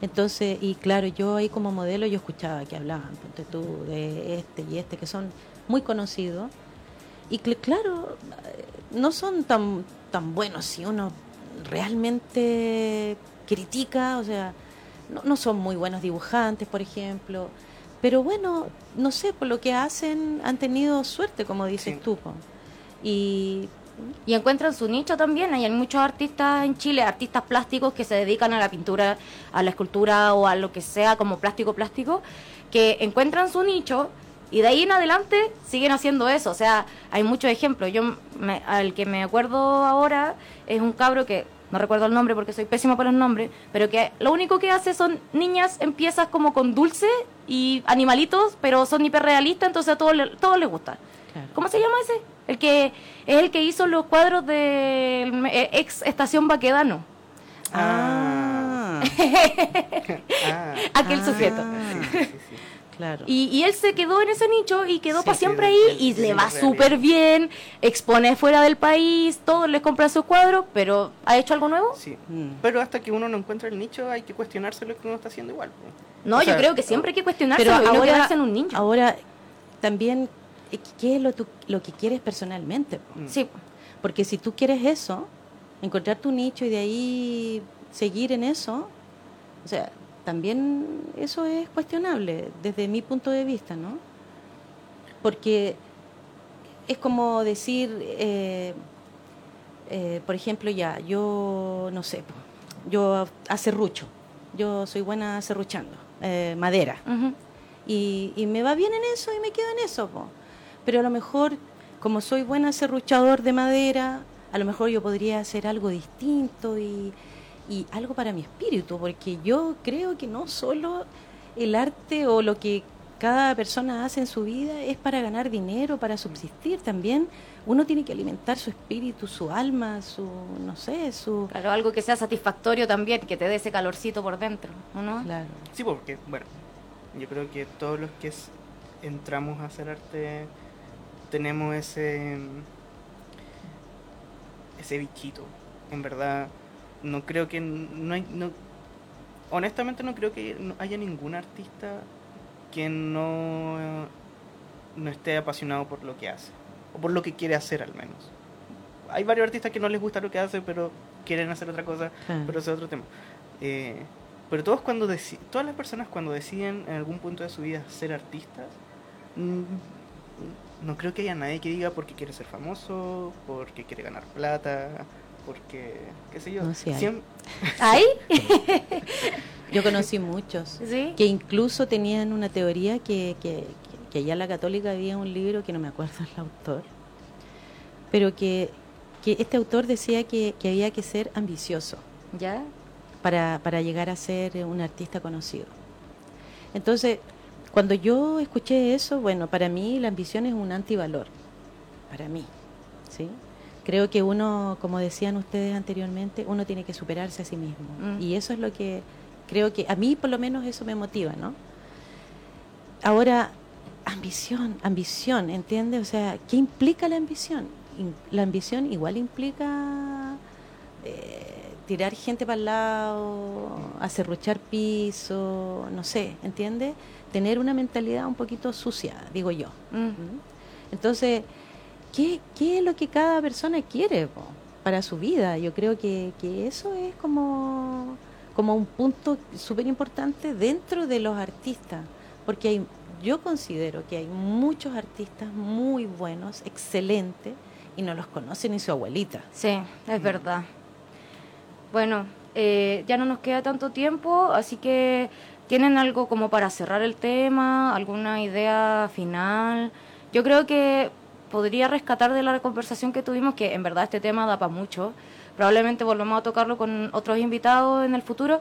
Entonces, y claro, yo ahí como modelo yo escuchaba que hablaban, ponte tú, de este y este, que son muy conocidos. Y cl- claro, no son tan, tan buenos si uno realmente critica, o sea, no, no son muy buenos dibujantes, por ejemplo. Pero bueno, no sé, por lo que hacen han tenido suerte, como dices Sí. tú. Y y encuentran su nicho también. Hay muchos artistas en Chile, artistas plásticos que se dedican a la pintura, a la escultura o a lo que sea como plástico plástico, que encuentran su nicho y de ahí en adelante siguen haciendo eso. O sea, hay muchos ejemplos. Yo me- al que me acuerdo ahora es un cabro que no recuerdo el nombre porque soy pésima para los nombres, pero que lo único que hace son niñas en piezas como con dulce y animalitos, pero son hiperrealistas, entonces a todos le- todos les gusta. claro. ¿Cómo se llama ese? El que es el que hizo los cuadros del eh, ex estación Baquedano. Ah, [LAUGHS] Ah, Aquel Ah. sujeto. sí, sí, sí. claro. Y, y él se quedó en ese nicho y quedó Sí, para siempre de- ahí de- y de le va súper bien, expone fuera del país, todos les compran sus cuadros, pero ¿ha hecho algo nuevo? Sí. Mm. Pero hasta que uno no encuentra el nicho hay que cuestionarse lo que uno está haciendo igual. No, O yo sea, creo que siempre hay que cuestionarse Pero y no ahora, quedarse en un nicho. ahora también, ¿qué es lo, tú- lo que quieres personalmente? Mm. Sí, Porque si tú quieres eso, encontrar tu nicho y de ahí seguir en eso, o sea, también eso es cuestionable desde mi punto de vista, ¿no? Porque es como decir, eh, eh, por ejemplo, ya, yo no sé, yo acerrucho, yo soy buena acerruchando, eh, madera. y, y, me va bien en eso y me quedo en eso. Pero a lo mejor, como soy buena serruchador de madera, a lo mejor yo podría hacer algo distinto y, y algo para mi espíritu, porque yo creo que no solo el arte o lo que cada persona hace en su vida es para ganar dinero, para subsistir también. Uno tiene que alimentar su espíritu, su alma, su, no sé, su... Claro, algo que sea satisfactorio también, que te dé ese calorcito por dentro, ¿no? Claro. Sí, porque, bueno, yo creo que todos los que entramos a hacer arte tenemos ese ese bichito. En verdad, no creo que no hay no honestamente no creo que haya ningún artista que no, no esté apasionado por lo que hace, o por lo que quiere hacer al menos. Hay varios artistas que no les gusta lo que hace, pero quieren hacer otra cosa, pero ese es otro tema. Eh, pero todos cuando todas las personas cuando deciden en algún punto de su vida ser artistas, no creo que haya nadie que diga porque quiere ser famoso, porque quiere ganar plata, porque, qué sé yo. [LAUGHS] ¿Hay? Yo conocí muchos que incluso tenían una teoría que, que, que allá en la católica había un libro que no me acuerdo el autor, pero que, que este autor decía que, que había que ser ambicioso. ¿Ya? Para, para llegar a ser un artista conocido. Entonces, cuando yo escuché eso, bueno, para mí la ambición es un antivalor, para mí, ¿sí? Creo que uno, como decían ustedes anteriormente, uno tiene que superarse a sí mismo. Mm. Y eso es lo que creo que a mí por lo menos eso me motiva, ¿no? Ahora, ambición, ambición, ¿entiendes? O sea, ¿qué implica la ambición? La ambición igual implica eh, tirar gente para el lado, acerruchar piso, no sé, ¿entiendes? Tener una mentalidad un poquito sucia, digo yo. Mm. ¿Mm? Entonces, ¿qué, ¿qué, es lo que cada persona quiere para su vida? Yo creo que, que eso es como como un punto súper importante dentro de los artistas, porque hay, yo considero que hay muchos artistas muy buenos, excelentes, y no los conoce ni su abuelita. Sí, es mm. verdad. Bueno, eh, ya no nos queda tanto tiempo, así que ¿tienen algo como para cerrar el tema? ¿Alguna idea final? Yo creo que podría rescatar de la conversación que tuvimos, que en verdad este tema da para mucho, probablemente volvamos a tocarlo con otros invitados en el futuro,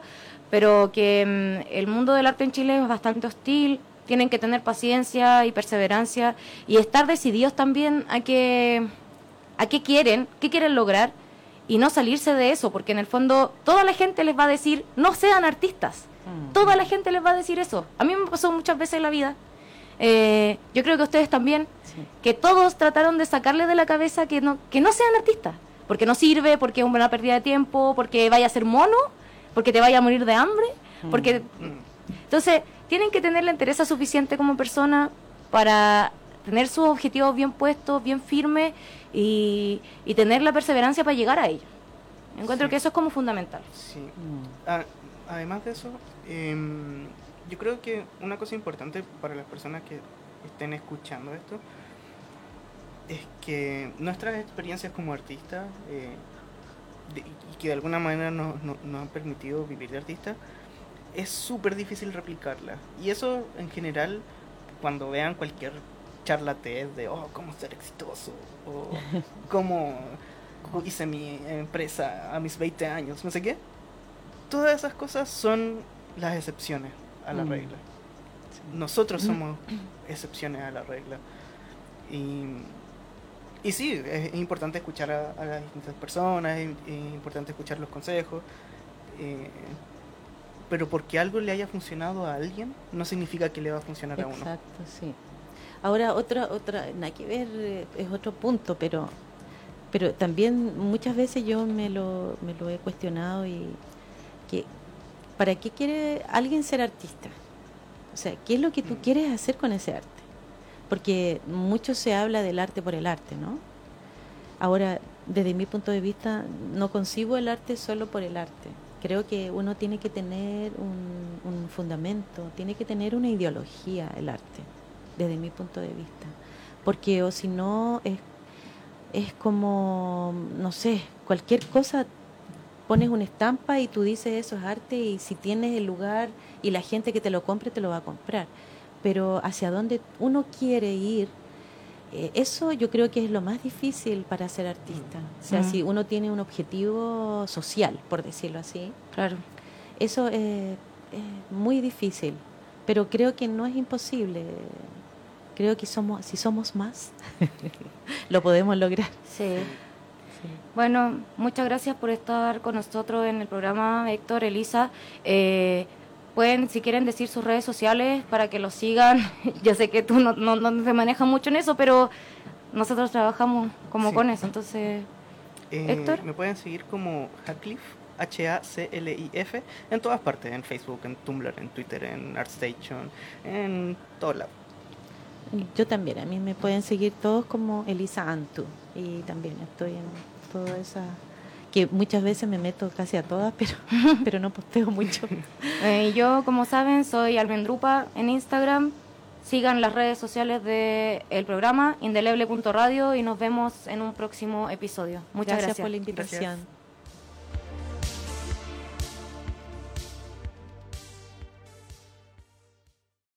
pero que mm, el mundo del arte en Chile es bastante hostil, tienen que tener paciencia y perseverancia y estar decididos también a que a qué quieren, qué quieren lograr y no salirse de eso, porque en el fondo toda la gente les va a decir, no sean artistas. Mm. Toda la gente les va a decir eso. A mí me pasó muchas veces en la vida. Eh, yo creo que ustedes también, que todos trataron de sacarle de la cabeza que no, que no sean artistas porque no sirve, porque es una pérdida de tiempo, porque vaya a ser mono, porque te vaya a morir de hambre, porque... Mm. Entonces, tienen que tener la interés suficiente como persona para tener sus objetivos bien puestos, bien firmes y, tener la perseverancia para llegar a ellos. Encuentro que eso es como fundamental. Sí. Además de eso, em, yo creo que una cosa importante para las personas que estén escuchando esto es que nuestras experiencias como artistas eh, y que de alguna manera nos, han permitido vivir de artista, es súper difícil replicarla. Y eso en general, cuando vean cualquier charla de, oh, cómo ser exitoso, o [LAUGHS] cómo hice mi empresa a mis 20 años, no sé qué, todas esas cosas son las excepciones a la mm. regla. Nosotros somos excepciones a la regla. Y y sí, es importante escuchar a, las distintas personas, es, importante escuchar los consejos, eh, pero porque algo le haya funcionado a alguien no significa que le va a funcionar a uno. Exacto, sí. Ahora, otra, otra, nada que ver, eh, es otro punto, pero, pero también muchas veces yo me lo, me lo he cuestionado y que, ¿para qué quiere alguien ser artista? O sea, ¿qué es lo que tú mm. quieres hacer con ese arte? porque mucho se habla del arte por el arte, ¿no? Ahora, desde mi punto de vista, no concibo el arte solo por el arte. Creo que uno tiene que tener un, fundamento, tiene que tener una ideología el arte, desde mi punto de vista. Porque o si no, es, es como, no sé, cualquier cosa pones una estampa y tú dices eso es arte y si tienes el lugar y la gente que te lo compre te lo va a comprar. Pero hacia dónde uno quiere ir, eh, eso yo creo que es lo más difícil para ser artista. O sea, Mm. si uno tiene un objetivo social, por decirlo así, Claro. eso es, es muy difícil, pero creo que no es imposible. Creo que somos, si somos más, [LAUGHS] lo podemos lograr. Sí. Bueno, muchas gracias por estar con nosotros en el programa, Héctor, Elisa. Eh, pueden, si quieren, decir sus redes sociales para que los sigan. [LAUGHS] Yo sé que tú no, no, no te manejas mucho en eso, pero nosotros trabajamos como Sí. con eso. Entonces, Eh, Héctor. Me pueden seguir como Hackliff, H-A-C-L-I-F, en todas partes, en Facebook, en Tumblr, en Twitter, en ArtStation, en todos lados. Yo también, a mí me pueden seguir todos como Elisa Antu y también estoy en todas esas que muchas veces me meto casi a todas, pero, [LAUGHS] pero no posteo mucho. eh, yo, como saben, soy Almendrupa en Instagram. Sigan las redes sociales del programa, indeleble.radio, y nos vemos en un próximo episodio. Muchas gracias. por la invitación. Gracias.